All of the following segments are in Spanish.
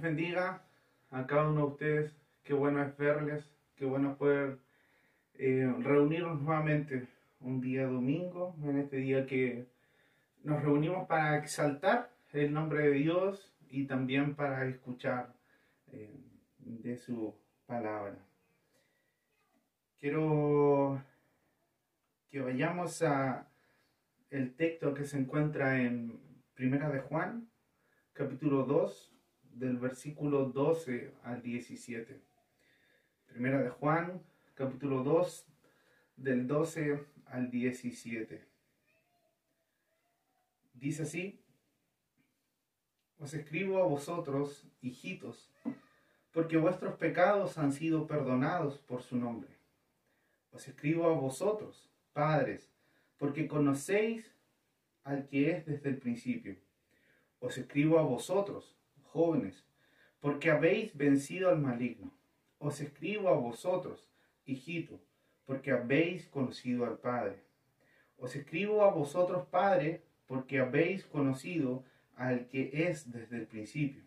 bendiga a cada uno de ustedes. Qué bueno es verles, qué bueno poder eh, reunirnos nuevamente un día domingo, en este día que nos reunimos para exaltar el nombre de Dios y también para escuchar eh, de su palabra. Quiero que vayamos a el texto que se encuentra en Primera de Juan, capítulo 2, del versículo 12 al 17. Primera de Juan, capítulo 2, del 12 al 17. Dice así, os escribo a vosotros, hijitos, porque vuestros pecados han sido perdonados por su nombre. Os escribo a vosotros, padres, porque conocéis al que es desde el principio. Os escribo a vosotros, jóvenes, porque habéis vencido al maligno. Os escribo a vosotros, hijitos, porque habéis conocido al Padre. Os escribo a vosotros, Padre, porque habéis conocido al que es desde el principio.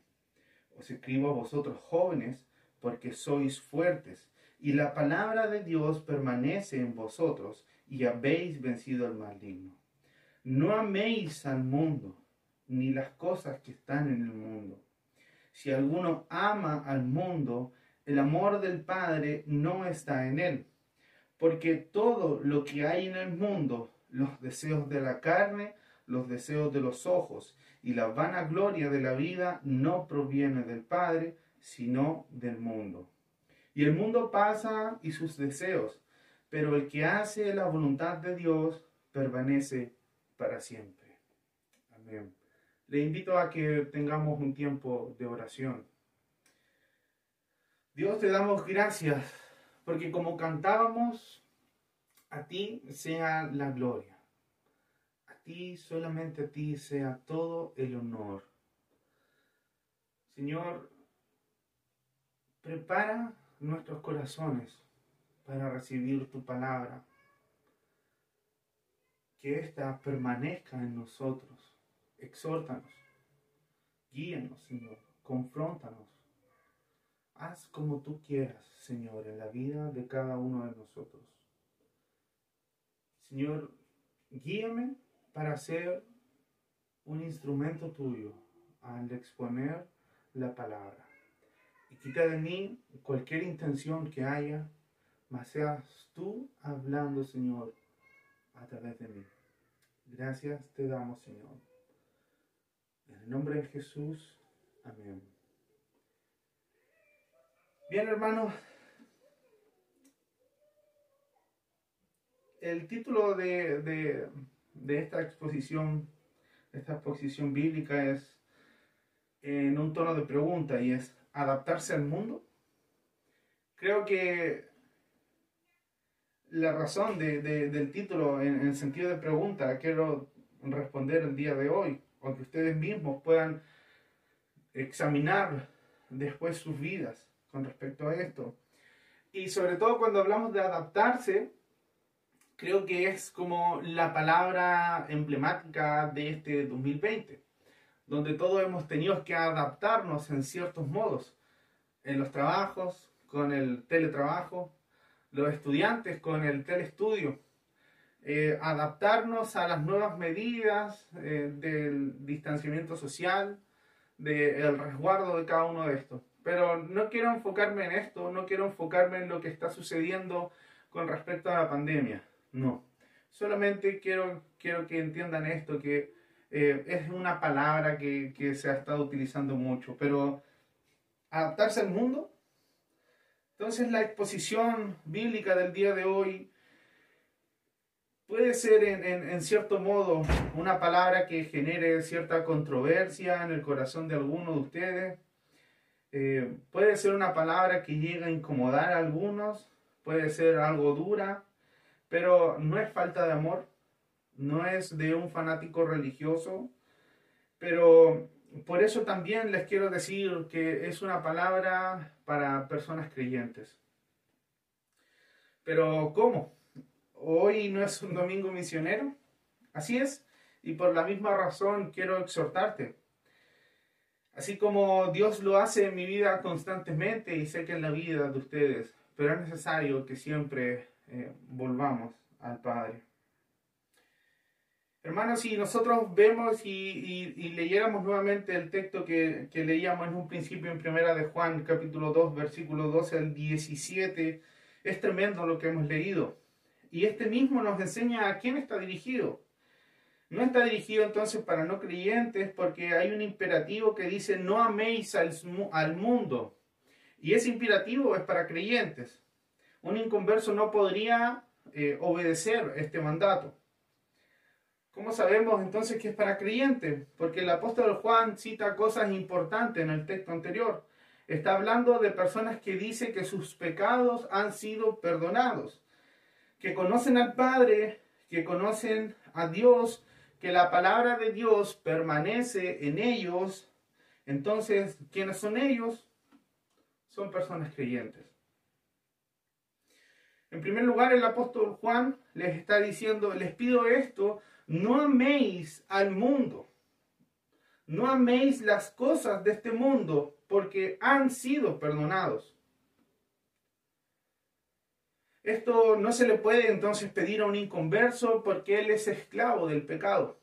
Os escribo a vosotros, jóvenes, porque sois fuertes, y la palabra de Dios permanece en vosotros, y habéis vencido al maligno. No améis al mundo, ni las cosas que están en el mundo. Si alguno ama al mundo, el amor del Padre no está en él. Porque todo lo que hay en el mundo, los deseos de la carne, los deseos de los ojos y la vanagloria de la vida no proviene del Padre, sino del mundo. Y el mundo pasa y sus deseos, pero el que hace la voluntad de Dios permanece para siempre. Amén. Le invito a que tengamos un tiempo de oración. Dios te damos gracias porque como cantábamos, a ti sea la gloria. A ti, solamente a ti sea todo el honor. Señor, prepara nuestros corazones para recibir tu palabra. Que ésta permanezca en nosotros. Exhórtanos. Guíanos, Señor. Confróntanos. Haz como tú quieras, Señor, en la vida de cada uno de nosotros. Señor, guíame para ser un instrumento tuyo al exponer la palabra. Y quita de mí cualquier intención que haya mas seas tú hablando, Señor, a través de mí. Gracias te damos, Señor. En el nombre de Jesús, amén. Bien, hermanos, el título de, de, esta exposición, esta exposición bíblica es en un tono de pregunta y es adaptarse al mundo. Creo que la razón de, del título en, el sentido de pregunta quiero responder el día de hoy, o que ustedes mismos puedan examinar después sus vidas con respecto a esto. Y sobre todo cuando hablamos de adaptarse, creo que es como la palabra emblemática de este 2020, donde todos hemos tenido que adaptarnos en ciertos modos, en los trabajos, con el teletrabajo, los estudiantes con el telestudio, eh, adaptarnos a las nuevas medidas eh, del distanciamiento social, del resguardo de cada uno de estos. Pero no quiero enfocarme en esto, no quiero enfocarme en lo que está sucediendo con respecto a la pandemia, no. Solamente quiero, quiero que entiendan esto, que eh, es una palabra que, que se ha estado utilizando mucho, pero adaptarse al mundo entonces la exposición bíblica del día de hoy puede ser en, cierto modo una palabra que genere cierta controversia en el corazón de alguno de ustedes. Eh, puede ser una palabra que llegue a incomodar a algunos, puede ser algo dura, pero no es falta de amor, no es de un fanático religioso, pero por eso también les quiero decir que es una palabra para personas creyentes. Pero ¿cómo? Hoy no es un domingo misionero. Así es. Y por la misma razón quiero exhortarte. Así como Dios lo hace en mi vida constantemente y sé que en la vida de ustedes, pero es necesario que siempre eh, volvamos al Padre. Hermanos, si nosotros vemos y, leyéramos nuevamente el texto que, leíamos en un principio en primera de Juan, capítulo 2, versículo 12 al 17, es tremendo lo que hemos leído. Y este mismo nos enseña a quién está dirigido. No está dirigido entonces para no creyentes porque hay un imperativo que dice no améis al, mundo. Y ese imperativo es para creyentes. Un inconverso no podría eh, obedecer este mandato. ¿Cómo sabemos entonces que es para creyentes? Porque el apóstol Juan cita cosas importantes en el texto anterior. Está hablando de personas que dicen que sus pecados han sido perdonados, que conocen al Padre, que conocen a Dios, que la palabra de Dios permanece en ellos. Entonces, ¿quiénes son ellos? Son personas creyentes. En primer lugar, el apóstol Juan les está diciendo, les pido esto, no améis al mundo, no améis las cosas de este mundo, porque han sido perdonados. Esto no se le puede entonces pedir a un inconverso porque él es esclavo del pecado,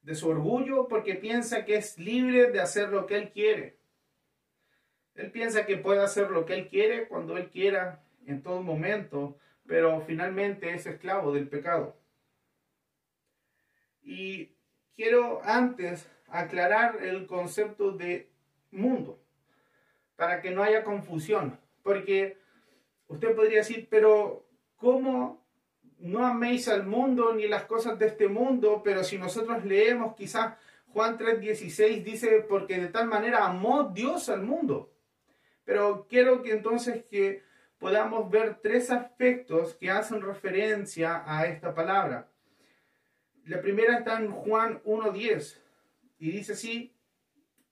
de su orgullo porque piensa que es libre de hacer lo que él quiere. Él piensa que puede hacer lo que él quiere cuando él quiera en todo momento, pero finalmente es esclavo del pecado. Y quiero antes aclarar el concepto de mundo, para que no haya confusión, porque usted podría decir, pero ¿cómo no améis al mundo ni las cosas de este mundo? Pero si nosotros leemos quizás Juan 3:16 dice, porque de tal manera amó Dios al mundo. Pero quiero que entonces que podamos ver tres aspectos que hacen referencia a esta palabra. La primera está en Juan 1.10 y dice así,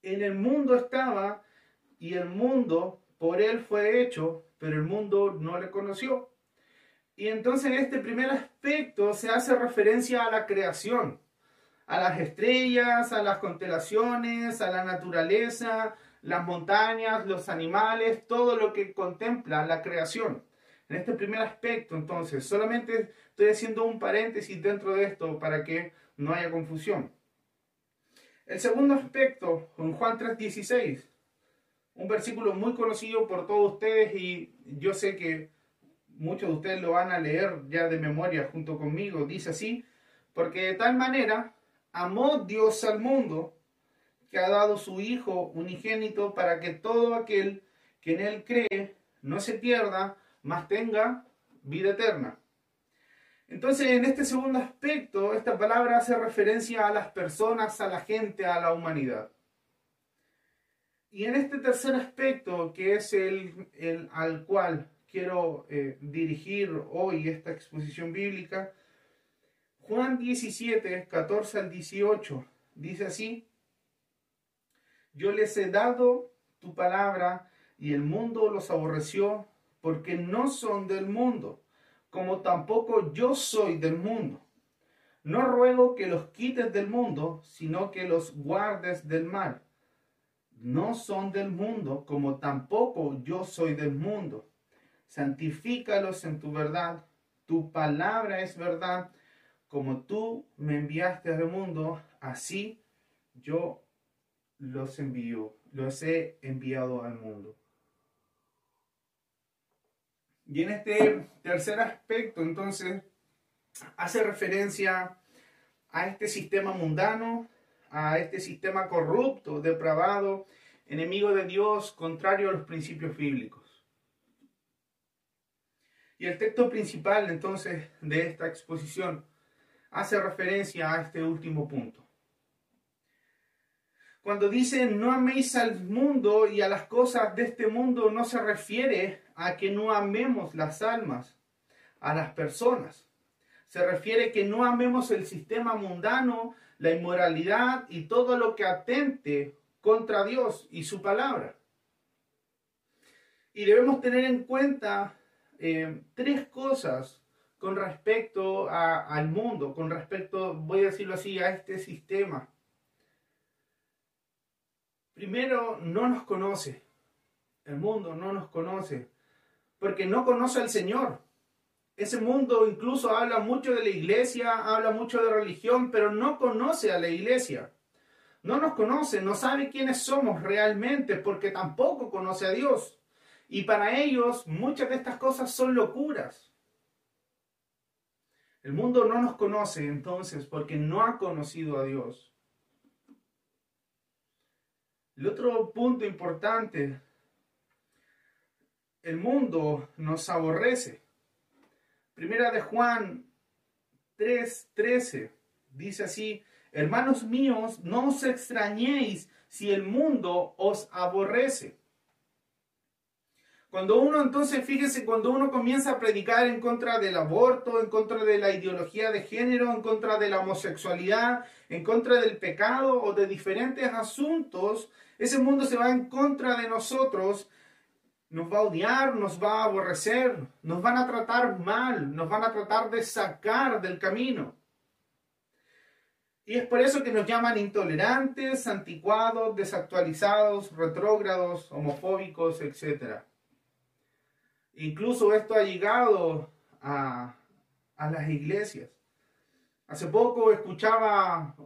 en el mundo estaba y el mundo por él fue hecho, pero el mundo no le conoció. Y entonces en este primer aspecto se hace referencia a la creación, a las estrellas, a las constelaciones, a la naturaleza, las montañas, los animales, todo lo que contempla la creación. En este primer aspecto, entonces, solamente estoy haciendo un paréntesis dentro de esto para que no haya confusión. El segundo aspecto, en Juan 3:16, un versículo muy conocido por todos ustedes y yo sé que muchos de ustedes lo van a leer ya de memoria junto conmigo, dice así, porque de tal manera amó Dios al mundo que ha dado su Hijo unigénito para que todo aquel que en Él cree no se pierda, mas tenga vida eterna. Entonces, en este segundo aspecto, esta palabra hace referencia a las personas, a la gente, a la humanidad. Y en este tercer aspecto, que es el, al cual quiero eh, dirigir hoy esta exposición bíblica, Juan 17, 14 al 18, dice así, yo les he dado tu palabra y el mundo los aborreció porque no son del mundo, como tampoco yo soy del mundo. No ruego que los quites del mundo, sino que los guardes del mal. No son del mundo, como tampoco yo soy del mundo. Santifícalos en tu verdad. Tu palabra es verdad. Como tú me enviaste al mundo, así yo los envío, los he enviado al mundo. Y en este tercer aspecto, entonces, hace referencia a este sistema mundano, a este sistema corrupto, depravado, enemigo de Dios, contrario a los principios bíblicos. Y el texto principal, entonces, de esta exposición hace referencia a este último punto. Cuando dice no améis al mundo y a las cosas de este mundo, no se refiere a que no amemos las almas, a las personas. Se refiere que no amemos el sistema mundano, la inmoralidad y todo lo que atente contra Dios y su palabra. Y debemos tener en cuenta eh, tres cosas con respecto al mundo, con respecto, voy a decirlo así, a este sistema primero no nos conoce. El mundo no nos conoce porque no conoce al Señor. Ese mundo incluso habla mucho de la iglesia, habla mucho de religión, pero no conoce a la iglesia. No nos conoce, no sabe quiénes somos realmente porque tampoco conoce a Dios. Y para ellos muchas de estas cosas son locuras. El mundo no nos conoce entonces porque no ha conocido a Dios. El otro punto importante, el mundo nos aborrece. Primera de Juan 3:13 dice así, hermanos míos, no os extrañéis si el mundo os aborrece. Cuando uno entonces, fíjese, cuando uno comienza a predicar en contra del aborto, en contra de la ideología de género, en contra de la homosexualidad, en contra del pecado o de diferentes asuntos, ese mundo se va en contra de nosotros, nos va a odiar, nos va a aborrecer, nos van a tratar mal, nos van a tratar de sacar del camino. Y es por eso que nos llaman intolerantes, anticuados, desactualizados, retrógrados, homofóbicos, etc. Incluso esto ha llegado a, las iglesias. Hace poco escuchaba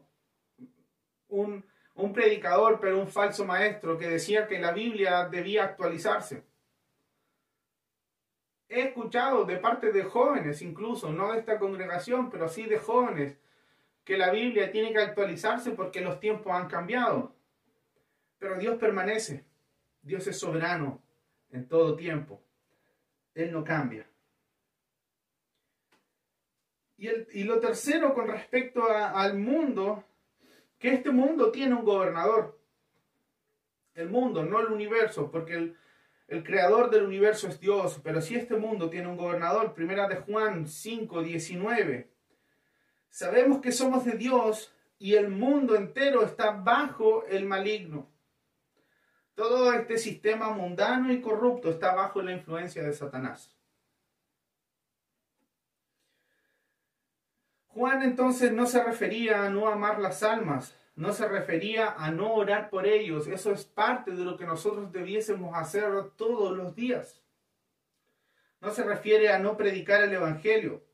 un, un predicador, pero un falso maestro, que decía que la Biblia debía actualizarse. He escuchado de parte de jóvenes, incluso, no de esta congregación, pero sí de jóvenes, que la Biblia tiene que actualizarse porque los tiempos han cambiado. Pero Dios permanece. Dios es soberano en todo tiempo. Él no cambia. Y, lo tercero con respecto al mundo, que este mundo tiene un gobernador. El mundo, no el universo, porque el, el creador del universo es Dios, pero si este mundo tiene un gobernador, primera de Juan 5, 19, sabemos que somos de Dios y el mundo entero está bajo el maligno. Todo este sistema mundano y corrupto está bajo la influencia de Satanás. Juan entonces no se refería a no amar las almas, no se refería a no orar por ellos. Eso es parte de lo que nosotros debiésemos hacer todos los días. No se refiere a no predicar el Evangelio.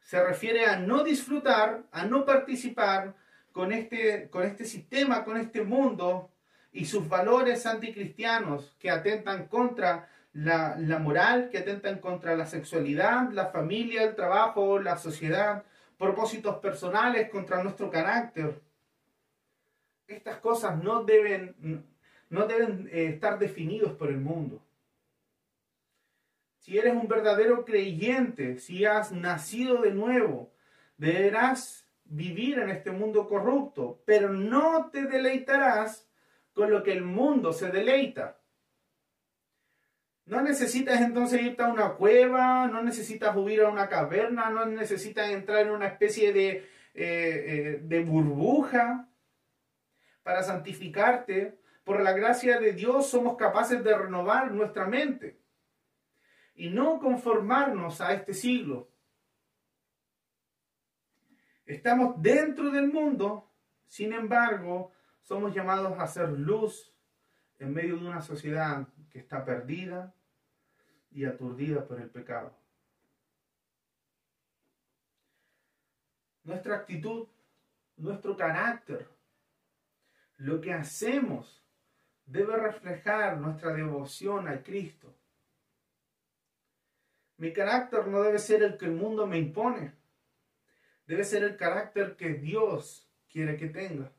Se refiere a no disfrutar, a no participar con este, con este sistema, con este mundo y sus valores anticristianos que atentan contra la, moral, que atentan contra la sexualidad, la familia, el trabajo, la sociedad, propósitos personales contra nuestro carácter. Estas cosas no deben, no deben eh, estar definidos por el mundo. Si eres un verdadero creyente, si has nacido de nuevo, deberás vivir en este mundo corrupto, pero no te deleitarás con lo que el mundo se deleita. No necesitas entonces irte a una cueva, no necesitas huir a una caverna, no necesitas entrar en una especie de, eh, eh, de burbuja para santificarte. Por la gracia de Dios somos capaces de renovar nuestra mente y no conformarnos a este siglo. Estamos dentro del mundo, sin embargo, somos llamados a ser luz en medio de una sociedad que está perdida y aturdida por el pecado. Nuestra actitud, nuestro carácter, lo que hacemos debe reflejar nuestra devoción a Cristo. Mi carácter no debe ser el que el mundo me impone, debe ser el carácter que Dios quiere que tenga.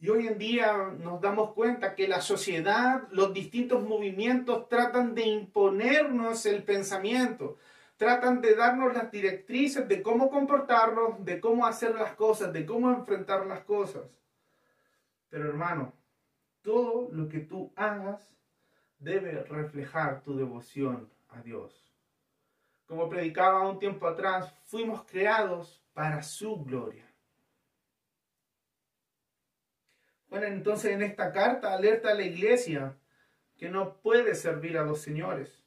Y hoy en día nos damos cuenta que la sociedad, los distintos movimientos tratan de imponernos el pensamiento, tratan de darnos las directrices de cómo comportarnos, de cómo hacer las cosas, de cómo enfrentar las cosas. Pero hermano, todo lo que tú hagas debe reflejar tu devoción a Dios. Como predicaba un tiempo atrás, fuimos creados para su gloria. Bueno, entonces en esta carta alerta a la iglesia que no puede servir a dos señores.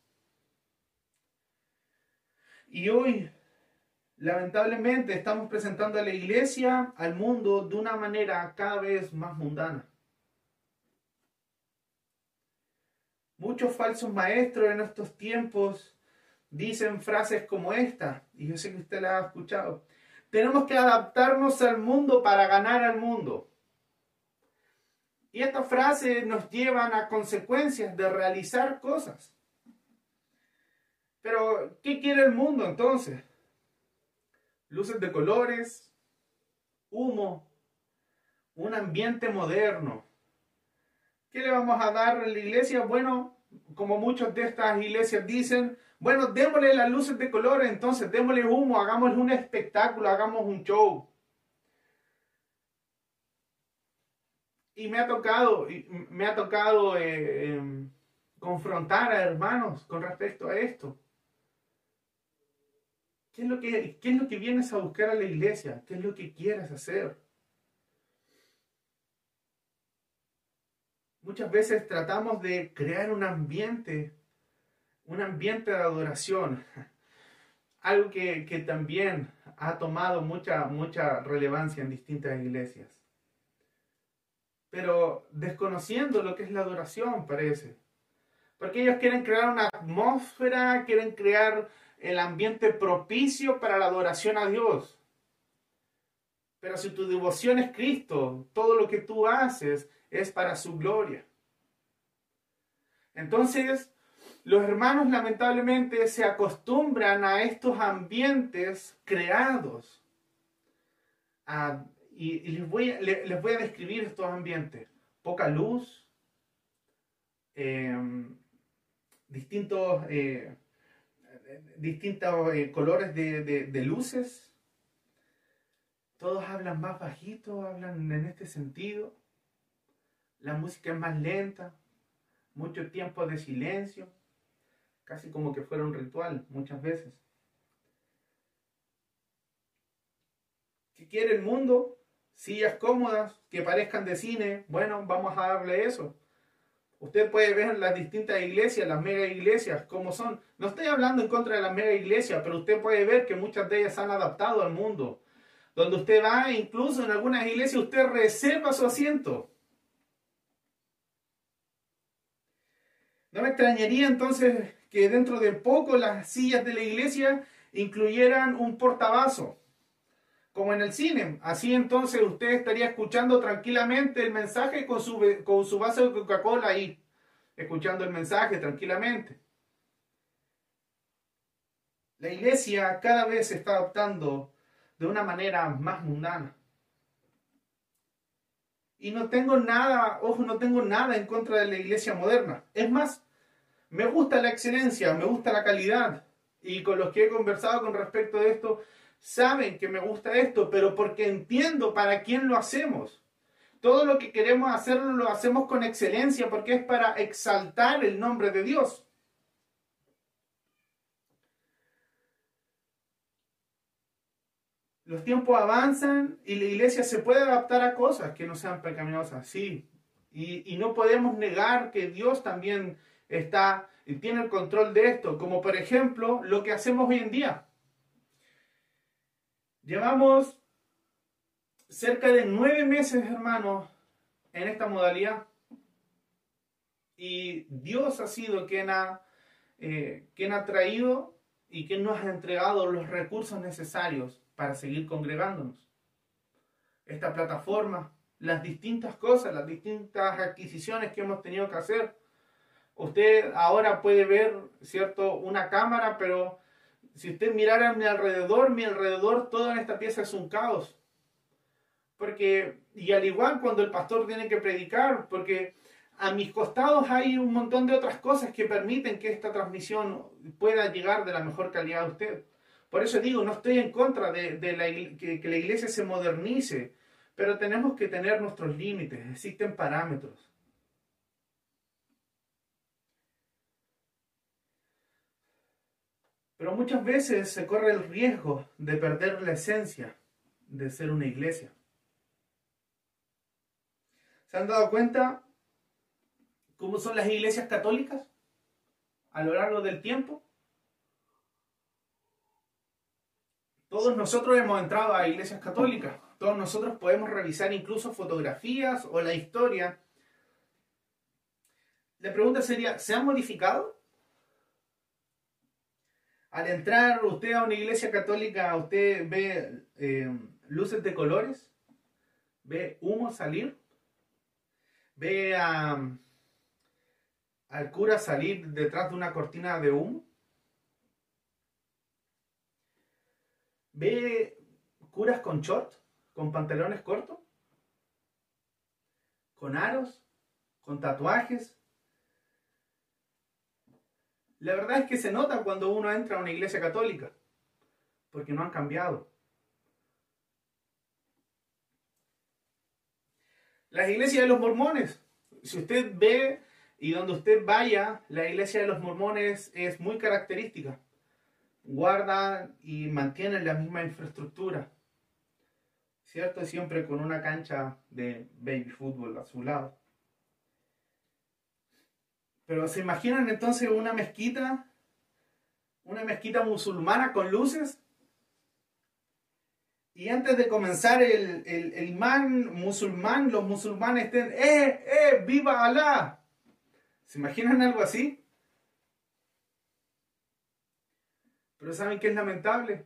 Y hoy lamentablemente estamos presentando a la iglesia, al mundo, de una manera cada vez más mundana. Muchos falsos maestros en estos tiempos dicen frases como esta, y yo sé que usted la ha escuchado. Tenemos que adaptarnos al mundo para ganar al mundo. Y estas frases nos llevan a consecuencias de realizar cosas. Pero, ¿qué quiere el mundo entonces? Luces de colores, humo, un ambiente moderno. ¿Qué le vamos a dar a la iglesia? Bueno, como muchas de estas iglesias dicen, bueno, démosle las luces de colores, entonces démosle humo, hagámosle un espectáculo, hagamos un show. Y me ha tocado, me ha tocado eh, em, confrontar a hermanos con respecto a esto. ¿Qué es, lo que, ¿Qué es lo que vienes a buscar a la iglesia? ¿Qué es lo que quieres hacer? Muchas veces tratamos de crear un ambiente, un ambiente de adoración, algo que, que también ha tomado mucha, mucha relevancia en distintas iglesias pero desconociendo lo que es la adoración, parece. Porque ellos quieren crear una atmósfera, quieren crear el ambiente propicio para la adoración a Dios. Pero si tu devoción es Cristo, todo lo que tú haces es para su gloria. Entonces, los hermanos lamentablemente se acostumbran a estos ambientes creados, a y, les, voy a, describir estos ambientes. Poca luz, em, distintos, eh, distintos eh, colores de, de, luces. Todos hablan más bajito, hablan en este sentido. La música es más lenta, mucho tiempo de silencio, casi como que fuera un ritual muchas veces. ¿Qué quiere el mundo? sillas cómodas que parezcan de cine, bueno, vamos a darle eso. Usted puede ver las distintas iglesias, las mega iglesias, cómo son. No estoy hablando en contra de las mega iglesias, pero usted puede ver que muchas de ellas se han adaptado al mundo. Donde usted va, incluso en algunas iglesias, usted reserva su asiento. No me extrañaría entonces que dentro de poco las sillas de la iglesia incluyeran un portabazo como en el cine. Así entonces usted estaría escuchando tranquilamente el mensaje con su, con su vaso de Coca-Cola ahí, escuchando el mensaje tranquilamente. La iglesia cada vez se está adoptando de una manera más mundana. Y no tengo nada, ojo, no tengo nada en contra de la iglesia moderna. Es más, me gusta la excelencia, me gusta la calidad. Y con los que he conversado con respecto a esto, saben que me gusta esto, pero porque entiendo para quién lo hacemos. Todo lo que queremos hacerlo lo hacemos con excelencia porque es para exaltar el nombre de Dios. Los tiempos avanzan y la iglesia se puede adaptar a cosas que no sean pecaminosas, sí. Y, y no podemos negar que Dios también está y tiene el control de esto, como por ejemplo lo que hacemos hoy en día. Llevamos cerca de nueve meses, hermanos, en esta modalidad. Y Dios ha sido quien ha, eh, quien ha traído y quien nos ha entregado los recursos necesarios para seguir congregándonos. Esta plataforma, las distintas cosas, las distintas adquisiciones que hemos tenido que hacer. Usted ahora puede ver, ¿cierto?, una cámara, pero si usted mirara a mi alrededor, mi alrededor, todo en esta pieza es un caos. Porque, y al igual cuando el pastor tiene que predicar, porque a mis costados hay un montón de otras cosas que permiten que esta transmisión pueda llegar de la mejor calidad a usted. Por eso digo, no estoy en contra de, que la iglesia se modernice, pero tenemos que tener nuestros límites, existen parámetros. Pero muchas veces se corre el riesgo de perder la esencia de ser una iglesia. ¿Se han dado cuenta cómo son las iglesias católicas a lo largo del tiempo? Todos nosotros hemos entrado a iglesias católicas. Todos nosotros podemos revisar incluso fotografías o la historia. La pregunta sería, ¿se han modificado? Al entrar usted a una iglesia católica, ¿usted ve eh, luces de colores? ¿Ve humo salir? ¿Ve al cura salir detrás de una cortina de humo? ¿Ve curas con short? ¿Con pantalones cortos? ¿Con aros? ¿Con tatuajes? La verdad es que se nota cuando uno entra a una iglesia católica, porque no han cambiado. Las iglesias de los mormones, si usted ve y donde usted vaya, la iglesia de los mormones es muy característica. Guardan y mantienen la misma infraestructura. ¿Cierto? Siempre con una cancha de baby fútbol a su lado. Pero ¿se imaginan entonces una mezquita? Una mezquita musulmana con luces. Y antes de comenzar el, el, imán musulmán, los musulmanes estén, ¡eh, eh, viva Alá! ¿Se imaginan algo así? Pero ¿saben qué es lamentable?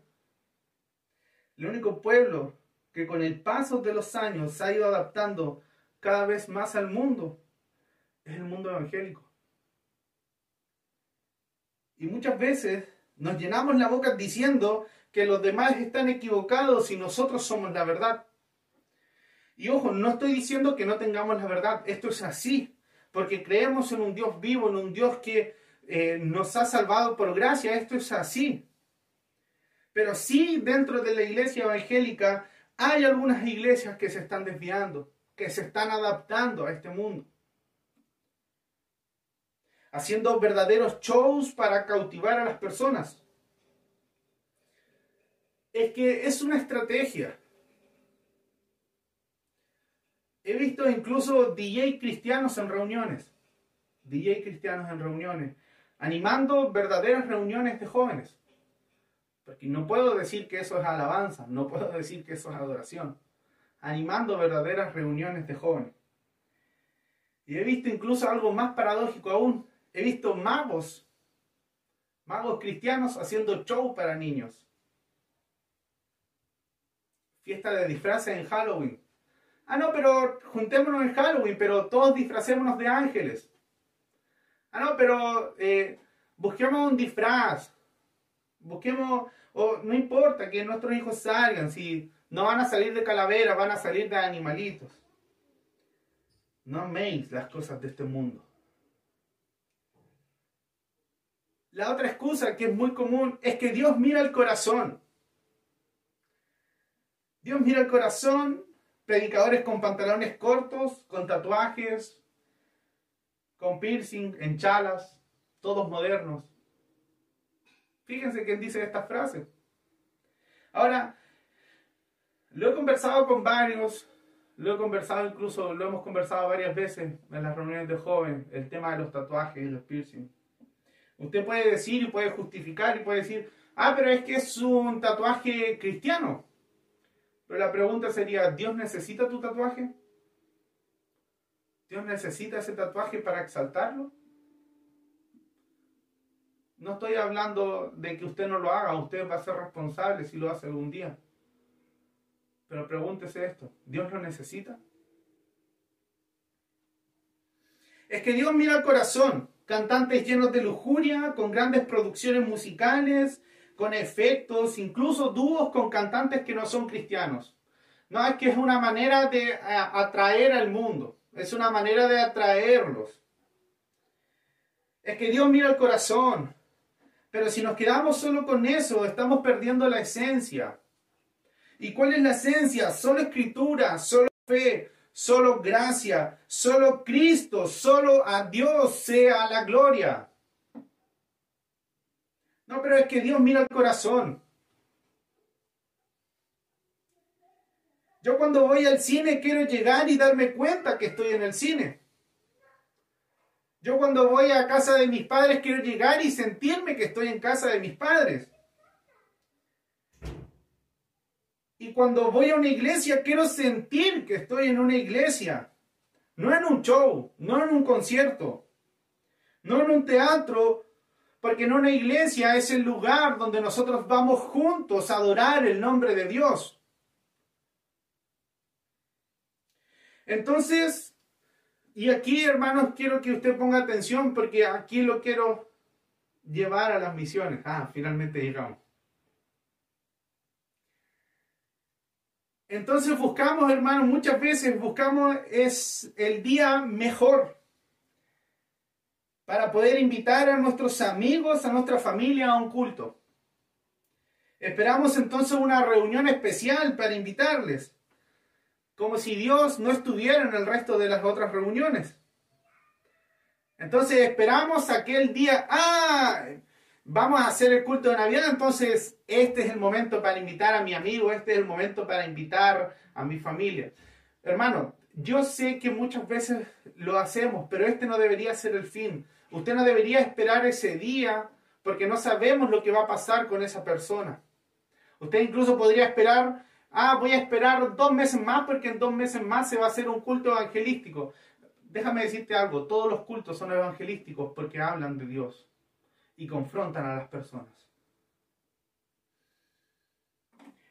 El único pueblo que con el paso de los años se ha ido adaptando cada vez más al mundo es el mundo evangélico. Y muchas veces nos llenamos la boca diciendo que los demás están equivocados y nosotros somos la verdad. Y ojo, no estoy diciendo que no tengamos la verdad, esto es así, porque creemos en un Dios vivo, en un Dios que eh, nos ha salvado por gracia, esto es así. Pero sí dentro de la iglesia evangélica hay algunas iglesias que se están desviando, que se están adaptando a este mundo haciendo verdaderos shows para cautivar a las personas. Es que es una estrategia. He visto incluso DJ cristianos en reuniones, DJ cristianos en reuniones, animando verdaderas reuniones de jóvenes. Porque no puedo decir que eso es alabanza, no puedo decir que eso es adoración. Animando verdaderas reuniones de jóvenes. Y he visto incluso algo más paradójico aún he visto magos, magos cristianos haciendo show para niños. Fiesta de disfraces en Halloween. Ah, no, pero juntémonos en Halloween, pero todos disfracémonos de ángeles. Ah, no, pero eh, busquemos un disfraz. Busquemos, o no importa que nuestros hijos salgan, si no van a salir de calavera, van a salir de animalitos. No améis las cosas de este mundo. La otra excusa que es muy común es que Dios mira el corazón. Dios mira el corazón, predicadores con pantalones cortos, con tatuajes, con piercing, en chalas, todos modernos. Fíjense quién dice esta frase. Ahora, lo he conversado con varios, lo he conversado incluso, lo hemos conversado varias veces en las reuniones de jóvenes, el tema de los tatuajes y los piercing. Usted puede decir y puede justificar y puede decir, ah, pero es que es un tatuaje cristiano. Pero la pregunta sería, ¿Dios necesita tu tatuaje? ¿Dios necesita ese tatuaje para exaltarlo? No estoy hablando de que usted no lo haga, usted va a ser responsable si lo hace algún día. Pero pregúntese esto, ¿Dios lo necesita? Es que Dios mira el corazón cantantes llenos de lujuria, con grandes producciones musicales, con efectos, incluso dúos con cantantes que no son cristianos. No, es que es una manera de atraer al mundo, es una manera de atraerlos. Es que Dios mira el corazón, pero si nos quedamos solo con eso, estamos perdiendo la esencia. ¿Y cuál es la esencia? Solo escritura, solo fe, solo gracia, solo Cristo, solo a Dios sea la gloria. No, pero es que Dios mira el corazón. Yo cuando voy al cine quiero llegar y darme cuenta que estoy en el cine. Yo cuando voy a casa de mis padres quiero llegar y sentirme que estoy en casa de mis padres. Y cuando voy a una iglesia, quiero sentir que estoy en una iglesia. No en un show, no en un concierto, no en un teatro, porque en una iglesia es el lugar donde nosotros vamos juntos a adorar el nombre de Dios. Entonces, y aquí hermanos, quiero que usted ponga atención porque aquí lo quiero llevar a las misiones. Ah, finalmente llegamos. Entonces buscamos, hermanos, muchas veces buscamos es el día mejor para poder invitar a nuestros amigos, a nuestra familia a un culto. Esperamos entonces una reunión especial para invitarles, como si Dios no estuviera en el resto de las otras reuniones. Entonces esperamos aquel día, ah, vamos a hacer el culto de Navidad, entonces este es el momento para invitar a mi amigo, este es el momento para invitar a mi familia. Hermano, yo sé que muchas veces lo hacemos, pero este no debería ser el fin. Usted no debería esperar ese día porque no sabemos lo que va a pasar con esa persona. Usted incluso podría esperar, ah, voy a esperar dos meses más porque en dos meses más se va a hacer un culto evangelístico. Déjame decirte algo, todos los cultos son evangelísticos porque hablan de Dios y confrontan a las personas.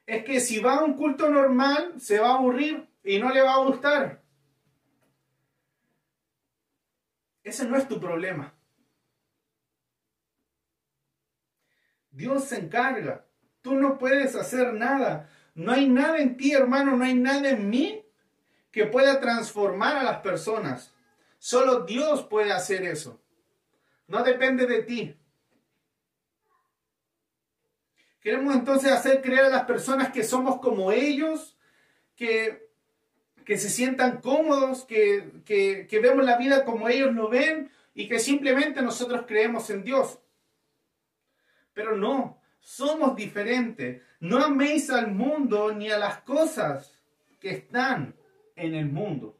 Es que si va a un culto normal, se va a aburrir y no le va a gustar. Ese no es tu problema. Dios se encarga. Tú no puedes hacer nada. No hay nada en ti, hermano, no hay nada en mí que pueda transformar a las personas. Solo Dios puede hacer eso. No depende de ti. Queremos entonces hacer creer a las personas que somos como ellos, que que se sientan cómodos, que, que, vemos la vida como ellos lo ven y que simplemente nosotros creemos en Dios. Pero no, somos diferentes. No améis al mundo ni a las cosas que están en el mundo.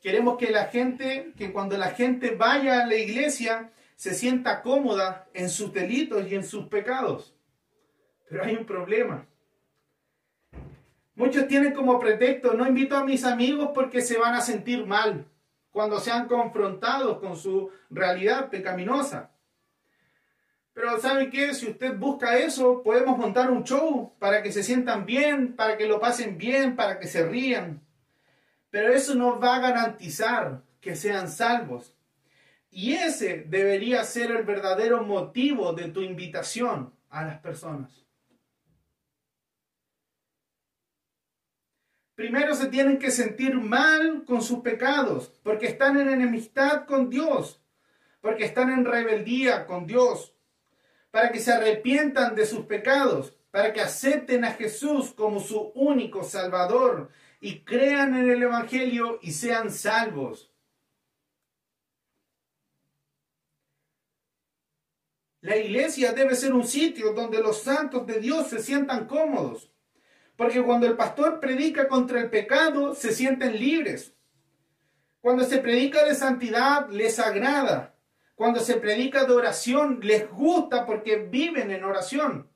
Queremos que la gente, que cuando la gente vaya a la iglesia, se sienta cómoda en sus delitos y en sus pecados. Pero hay un problema. Muchos tienen como pretexto, no invito a mis amigos porque se van a sentir mal cuando sean confrontados con su realidad pecaminosa. Pero ¿sabe qué? Si usted busca eso, podemos montar un show para que se sientan bien, para que lo pasen bien, para que se rían. Pero eso no va a garantizar que sean salvos. Y ese debería ser el verdadero motivo de tu invitación a las personas. primero se tienen que sentir mal con sus pecados, porque están en enemistad con Dios, porque están en rebeldía con Dios, para que se arrepientan de sus pecados, para que acepten a Jesús como su único Salvador y crean en el Evangelio y sean salvos. La iglesia debe ser un sitio donde los santos de Dios se sientan cómodos porque cuando el pastor predica contra el pecado, se sienten libres. Cuando se predica de santidad, les agrada. Cuando se predica de oración, les gusta porque viven en oración.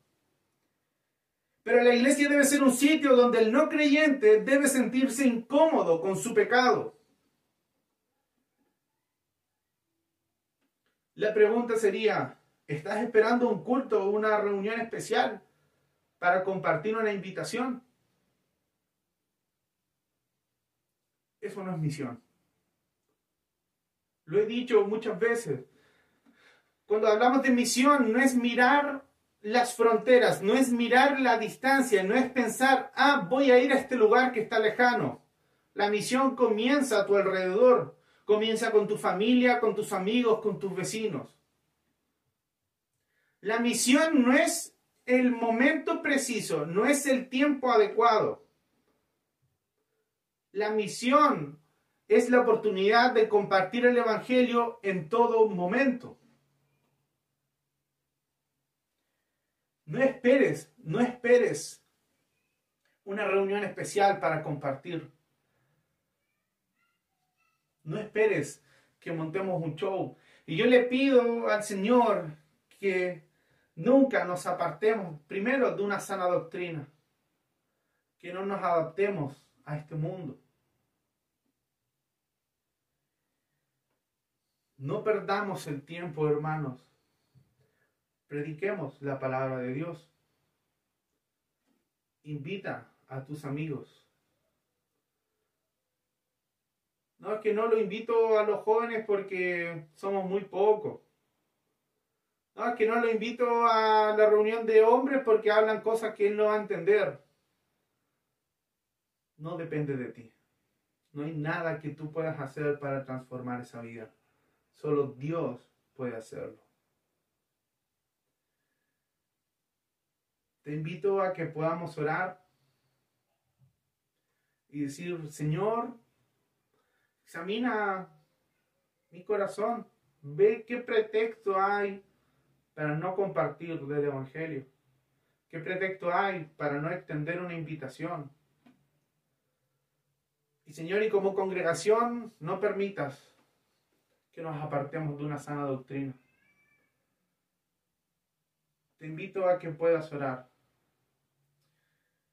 Pero la iglesia debe ser un sitio donde el no creyente debe sentirse incómodo con su pecado. La pregunta sería, ¿estás esperando un culto o una reunión especial? para compartir una invitación. Eso no es misión. Lo he dicho muchas veces. Cuando hablamos de misión, no es mirar las fronteras, no es mirar la distancia, no es pensar, ah, voy a ir a este lugar que está lejano. La misión comienza a tu alrededor, comienza con tu familia, con tus amigos, con tus vecinos. La misión no es el momento preciso, no es el tiempo adecuado. La misión es la oportunidad de compartir el Evangelio en todo momento. No esperes, no esperes una reunión especial para compartir. No esperes que montemos un show. Y yo le pido al Señor que nunca nos apartemos primero de una sana doctrina, que no nos adaptemos a este mundo. No perdamos el tiempo, hermanos. Prediquemos la palabra de Dios. Invita a tus amigos. No es que no lo invito a los jóvenes porque somos muy pocos. No es que no lo invito a la reunión de hombres porque hablan cosas que él no va a entender. No depende de ti. No hay nada que tú puedas hacer para transformar esa vida. Solo Dios puede hacerlo. Te invito a que podamos orar y decir, Señor, examina mi corazón, ve qué pretexto hay para no compartir del Evangelio, qué pretexto hay para no extender una invitación. Y Señor, y como congregación, no permitas que nos apartemos de una sana doctrina. Te invito a que puedas orar.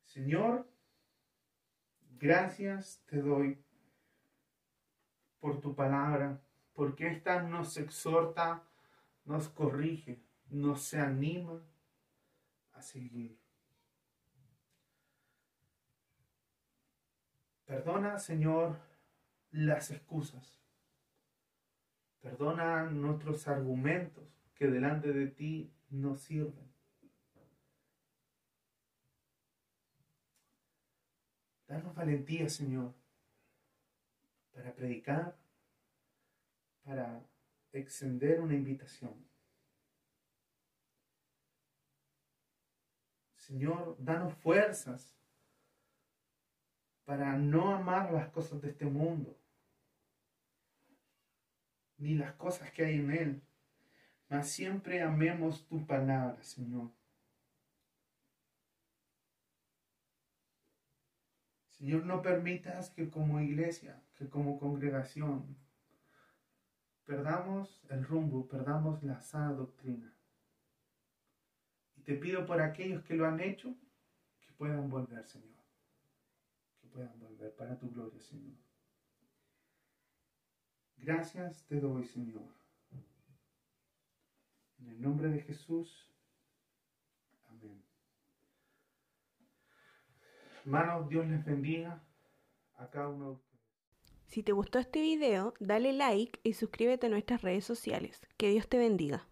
Señor, gracias te doy por tu palabra, porque esta nos exhorta, nos corrige, nos anima a seguir. Perdona, Señor, las excusas Perdona nuestros argumentos que delante de ti no sirven. Danos valentía, Señor, para predicar, para extender una invitación. Señor, danos fuerzas para no amar las cosas de este mundo, ni las cosas que hay en él, mas siempre amemos tu palabra, Señor. Señor, no permitas que como iglesia, que como congregación, perdamos el rumbo, perdamos la sana doctrina. Te pido por aquellos que lo han hecho, que puedan volver, Señor. Que puedan volver para tu gloria, Señor. Gracias te doy, Señor. En el nombre de Jesús. Amén. Hermanos, Dios les bendiga a cada uno de ustedes. Si te gustó este video, dale like y suscríbete a nuestras redes sociales. Que Dios te bendiga.